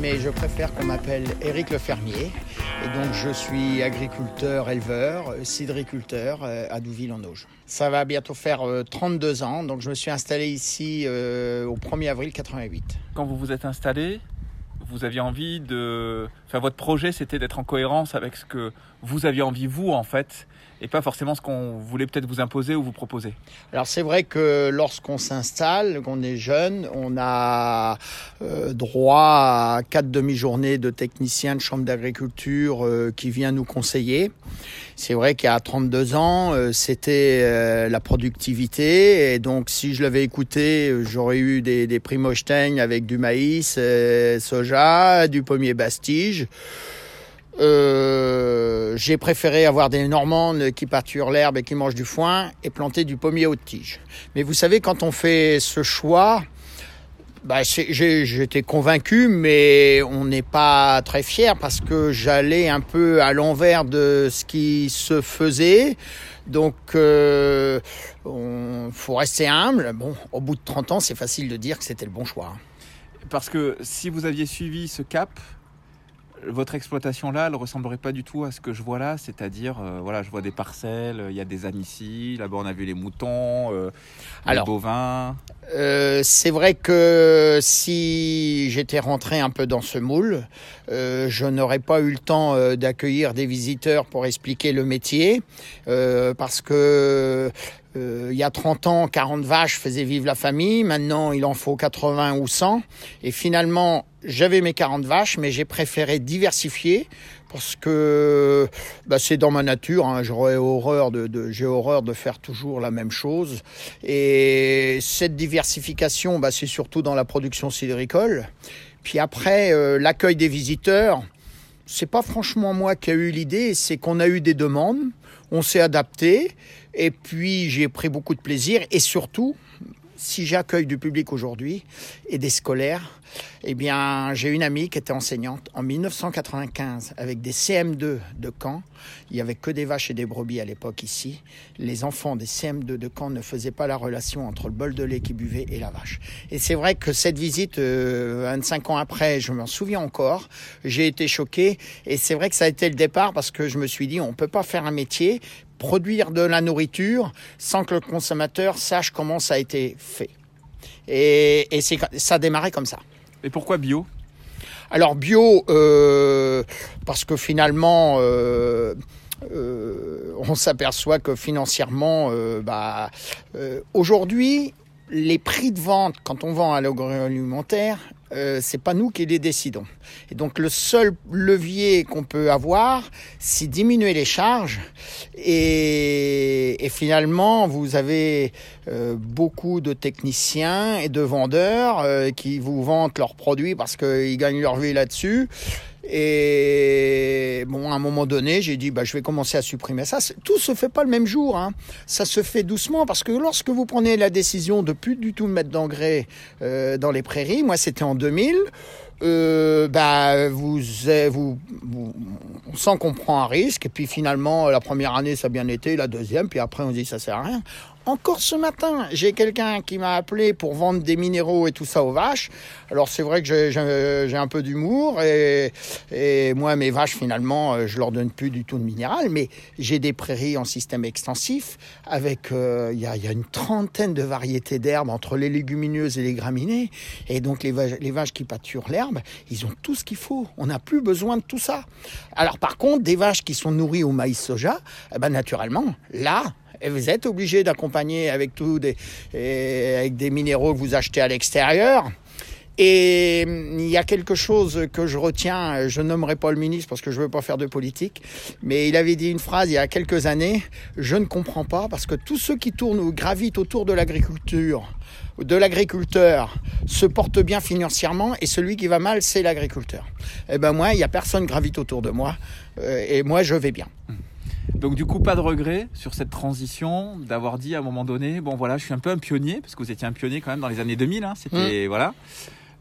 mais je préfère qu'on m'appelle Éric le fermier. Et donc je suis agriculteur, éleveur, cidriculteur euh, à Douville en Auge. Ça va bientôt faire 32 euh, ans, donc je me suis installé ici euh, au 1er avril 88. Quand vous vous êtes installé, vous aviez envie de... Enfin, votre projet, c'était d'être en cohérence avec ce que vous aviez envie, vous, en fait, et pas forcément ce qu'on voulait peut-être vous imposer ou vous proposer. Alors c'est vrai que lorsqu'on s'installe, qu'on est jeune, on a euh, droit à quatre demi-journées de techniciens de chambre d'agriculture euh, qui vient nous conseiller. C'est vrai a 32 ans, euh, c'était la productivité et donc si je l'avais écouté, j'aurais eu des, des avec du maïs, soja, du pommier bastige. Euh, j'ai préféré avoir des Normandes qui pâturent l'herbe et qui mangent du foin et planter du pommier haute tige. Mais vous savez, quand on fait ce choix, bah, j'étais convaincu, mais on n'est pas très fier parce que j'allais un peu à l'envers de ce qui se faisait. Donc, euh, on faut rester humble. Bon, au bout de 30 ans, c'est facile de dire que c'était le bon choix. Parce que si vous aviez suivi ce cap, votre exploitation là, elle ressemblerait pas du tout à ce que je vois là, c'est-à-dire, euh, voilà, je vois des parcelles, il y a des ânes ici, là-bas on a vu les moutons, euh, les bovins. Euh, c'est vrai que si j'étais rentré un peu dans ce moule, je n'aurais pas eu le temps d'accueillir des visiteurs pour expliquer le métier, parce que il y a 30 ans, 40 vaches faisaient vivre la famille. Maintenant, il en faut 80 ou 100. Et finalement, j'avais mes 40 vaches, mais j'ai préféré diversifier parce que bah, c'est dans ma nature. Hein. J'aurais horreur de, j'ai horreur de faire toujours la même chose. Et cette diversification, bah, c'est surtout dans la production sidéricole. Puis après, euh, l'accueil des visiteurs, c'est pas franchement moi qui a eu l'idée, c'est qu'on a eu des demandes, on s'est adapté, et puis j'ai pris beaucoup de plaisir, et surtout, si j'accueille du public aujourd'hui et des scolaires, eh bien, j'ai une amie qui était enseignante en 1995 avec des CM2 de Caen. Il y avait que des vaches et des brebis à l'époque ici. Les enfants des CM2 de Caen ne faisaient pas la relation entre le bol de lait qu'ils buvaient et la vache. Et c'est vrai que cette visite, 25 euh, ans après, je m'en souviens encore. J'ai été choqué et c'est vrai que ça a été le départ parce que je me suis dit, on peut pas faire un métier produire de la nourriture sans que le consommateur sache comment ça a été fait. Et, et ça a démarré comme ça. Et pourquoi bio? Alors bio, euh, parce que finalement, euh, euh, on s'aperçoit que financièrement, bah, aujourd'hui, les prix de vente quand on vend à l'agroalimentaire, euh, c'est pas nous qui les décidons. Et donc le seul levier qu'on peut avoir, c'est diminuer les charges. Et, et finalement, vous avez euh, beaucoup de techniciens et de vendeurs euh, qui vous vendent leurs produits parce qu'ils gagnent leur vie là-dessus. Et bon, à un moment donné, j'ai dit, bah, je vais commencer à supprimer ça. Tout se fait pas le même jour. Hein. Ça se fait doucement parce que lorsque vous prenez la décision de plus du tout mettre d'engrais euh, dans les prairies, moi c'était en 2000. Euh, bah, vous, vous, vous, on sent qu'on prend un risque, et puis finalement, la première année, ça a bien été, la deuxième, puis après, on dit, ça sert à rien. Encore ce matin, j'ai quelqu'un qui m'a appelé pour vendre des minéraux et tout ça aux vaches. Alors c'est vrai que j'ai un peu d'humour. Et, et, moi mes vaches finalement euh, je leur donne plus du tout de minéral, mais j'ai des prairies en système extensif avec euh, il y, a, y, a, une trentaine de variétés d'herbes entre les légumineuses et les graminées. Et donc les vaches, les vaches qui pâturent l'herbe, ils ont tout ce qu'il faut. On n'a plus besoin de tout ça. Alors par contre des vaches qui sont nourries au maïs soja, eh ben naturellement là vous êtes obligé d'accompagner avec tout des, avec des minéraux que vous achetez à l'extérieur. Et hum, il y a quelque chose que je retiens, je nommerai pas le ministre parce que je veux pas faire de politique, mais il avait dit une phrase il y a quelques années, je ne comprends pas parce que tous ceux qui tournent ou gravitent autour de l'agriculture, de l'agriculteur, se portent bien financièrement et celui qui va mal, c'est l'agriculteur. Eh ben moi, il y a personne gravite autour de moi euh, et moi je vais bien. Donc du coup, pas de regret sur cette transition, d'avoir dit à un moment donné, bon voilà, je suis un peu un pionnier, parce que vous étiez un pionnier quand même dans les années 2000, hein, c'était mmh. voilà.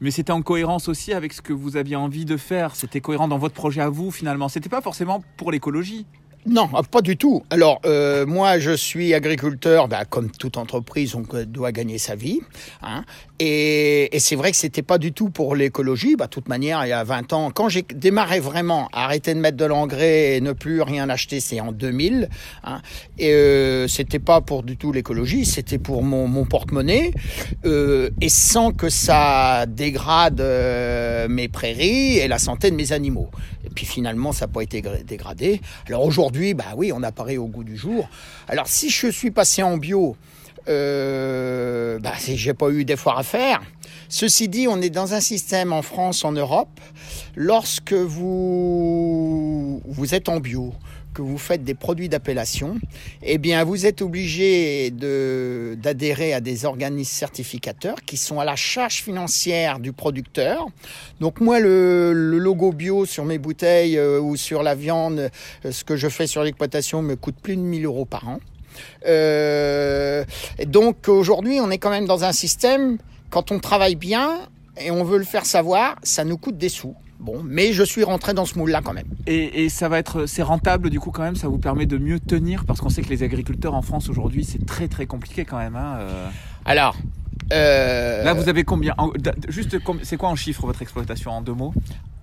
Mais c'était en cohérence aussi avec ce que vous aviez envie de faire. C'était cohérent dans votre projet à vous finalement. C'était pas forcément pour l'écologie. Non, pas du tout. Alors euh, moi, je suis agriculteur, bah, comme toute entreprise, on doit gagner sa vie. Hein, Et, et c'est vrai que c'était pas du tout pour l'écologie. Bah, de toute manière, il y a 20 ans, quand j'ai démarré vraiment arrêter de mettre de l'engrais et ne plus rien acheter, c'est en 2000. Hein, et euh, c'était pas pour du tout l'écologie, c'était pour mon, mon porte-monnaie. Euh, et sans que ça dégrade euh, mes prairies et la santé de mes animaux. Et puis finalement, ça n'a pas été dégradé. Alors aujourd'hui, bah oui, on apparaît au goût du jour. Alors si je suis passé en bio, euh, bah, j'ai pas eu d'efforts à faire. Ceci dit, on est dans un système en France, en Europe, lorsque vous, vous êtes en bio, que vous faites des produits d'appellation, eh bien, vous êtes obligé d'adhérer à des organismes certificateurs qui sont à la charge financière du producteur. Donc moi, le, le logo bio sur mes bouteilles euh, ou sur la viande, euh, ce que je fais sur l'exploitation me coûte plus de 1000 euros par an. Euh, donc aujourd'hui, on est quand même dans un système, quand on travaille bien et on veut le faire savoir, ça nous coûte des sous. Bon, mais je suis rentré dans ce moule-là quand même. Et, et, ça va être, c'est rentable du coup quand même, ça vous permet de mieux tenir? Parce qu'on sait que les agriculteurs en France aujourd'hui, c'est très très compliqué quand même. Hein, euh... Alors. Euh... Là, vous avez combien? Juste, c'est quoi en chiffre votre exploitation en deux mots?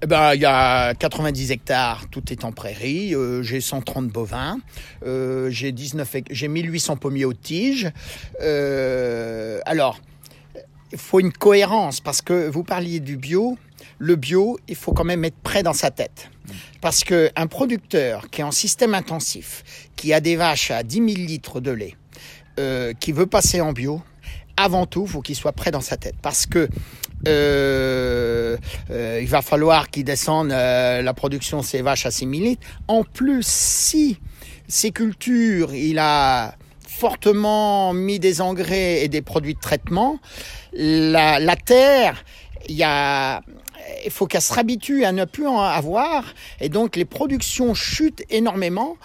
Eh ben, il y a 90 hectares, tout est en prairie. Euh, j'ai 130 bovins. Euh, j'ai 19, j'ai 1800 pommiers aux tiges. Euh, alors, il faut une cohérence parce que vous parliez du bio. Le bio, il faut quand même être prêt dans sa tête. Parce que un producteur qui est en système intensif, qui a des vaches à 10 000 litres de lait, qui veut passer en bio, avant tout, faut qu'il soit prêt dans sa tête. Parce que euh, euh, il va falloir qu'il descende euh, la production de ses vaches à 6 000 litres. En plus, si ces cultures, il a fortement mis des engrais et des produits de traitement, la, terre, il il faut qu'elle se réhabitue à ne plus en avoir et donc les productions chutent énormément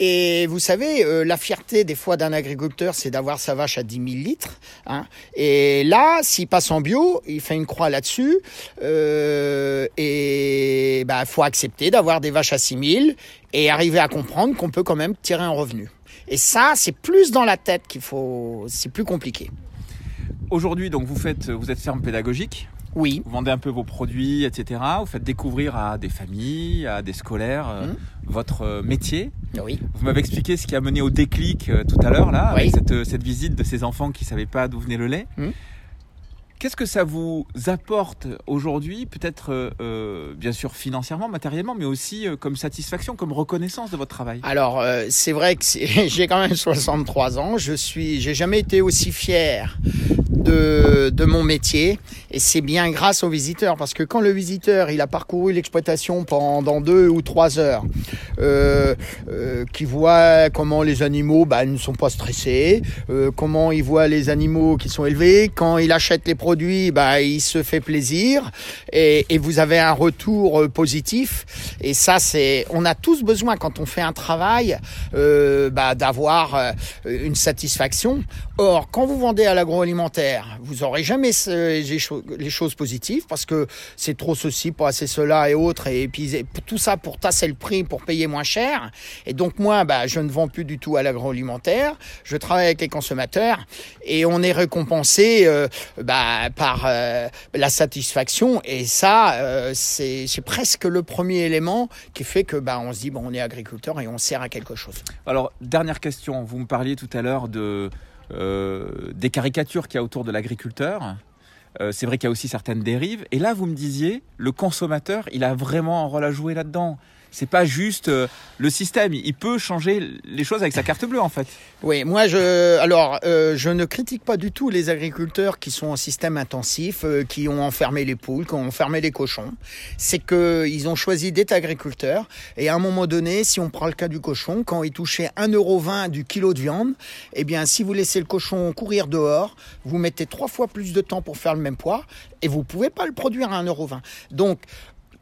et vous savez, euh, la fierté des fois d'un agriculteur, c'est d'avoir sa vache à 10 000 litres. Hein. Et là, s'il passe en bio, il fait une croix là-dessus. Euh, et bah, faut accepter d'avoir des vaches à 6 000 et arriver à comprendre qu'on peut quand même tirer un revenu. Et ça, c'est plus dans la tête qu'il faut. C'est plus compliqué. Aujourd'hui, donc vous faites, vous êtes ferme pédagogique. Oui. Vous vendez un peu vos produits, etc. Vous faites découvrir à des familles, à des scolaires, euh, mmh. votre euh, métier. Oui. Vous m'avez expliqué ce qui a mené au déclic euh, tout à l'heure, là, oui. avec cette, cette, visite de ces enfants qui ne savaient pas d'où venait le lait. Mmh. Qu'est-ce que ça vous apporte aujourd'hui, peut-être euh, bien sûr financièrement, matériellement, mais aussi euh, comme satisfaction, comme reconnaissance de votre travail? Alors euh, c'est vrai que j'ai quand même 63 ans, je suis, j'ai jamais été aussi fier de, mon métier et c'est bien grâce aux visiteurs parce que quand le visiteur il a parcouru l'exploitation pendant deux ou trois heures, euh, euh, qui voit comment les animaux bah, ne sont pas stressés, euh, comment il voit les animaux qui sont élevés, quand il achète les produits, bah, il se fait plaisir et, et vous avez un retour euh, positif. Et ça, c'est, on a tous besoin quand on fait un travail bah, d'avoir une satisfaction. Or, quand vous vendez à l'agroalimentaire, vous aurez jamais les, cho les, choses positives parce que c'est trop ceci, pas assez cela et autres. Et puis tout ça pour tasser le prix, pour payer moins cher. Et donc moi, bah, je ne vends plus du tout à l'agroalimentaire. Je travaille avec les consommateurs et on est récompensé euh, bah, par euh, la satisfaction. Et ça, euh, c'est presque le premier élément qui fait que bah, on se dit bon, on est agriculteur et on sert à quelque chose. Alors dernière question, vous me parliez tout à l'heure de des caricatures qu'il y a autour de l'agriculteur. Euh, c'est vrai qu'il y a aussi certaines dérives. Et là, vous me disiez, le consommateur, il a vraiment un rôle à jouer là-dedans c'est pas juste euh, le système. Il peut changer les choses avec sa carte bleue, en fait. Oui, moi, je, alors, euh, je ne critique pas du tout les agriculteurs qui sont en système intensif, euh, qui ont enfermé les poules, qui ont enfermé les cochons. C'est que ils ont choisi d'être agriculteurs. Et à un moment donné, si on prend le cas du cochon, quand il touchait 1,20€ du kilo de viande, eh bien, si vous laissez le cochon courir dehors, vous mettez trois fois plus de temps pour faire le même poids et vous pouvez pas le produire à 1,20€. Donc,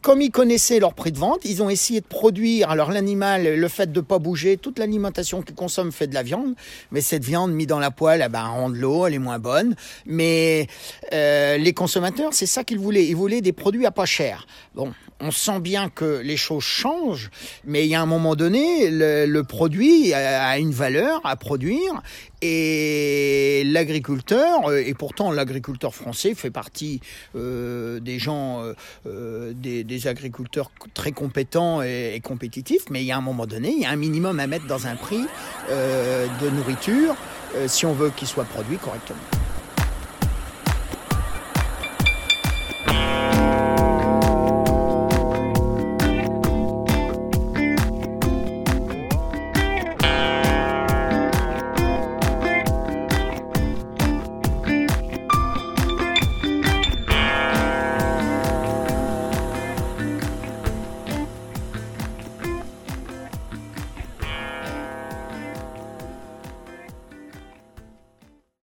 comme ils connaissaient leur prix de vente, ils ont essayé de produire, alors l'animal, le fait de pas bouger, toute l'alimentation qu'ils consomment fait de la viande, mais cette viande mise dans la poêle, eh ben, rend de l'eau, elle est moins bonne. Mais euh, les consommateurs, c'est ça qu'ils voulaient. Ils voulaient des produits à pas cher. Bon, on sent bien que les choses changent, mais il y a un moment donné, le, produit a une valeur à produire et l'agriculteur, euh, et pourtant l'agriculteur français fait partie euh, des gens, euh, des, agriculteurs très compétents et, compétitifs, mais il y a un moment donné, il y a un minimum à mettre dans un prix de nourriture si on veut qu'il soit produit correctement.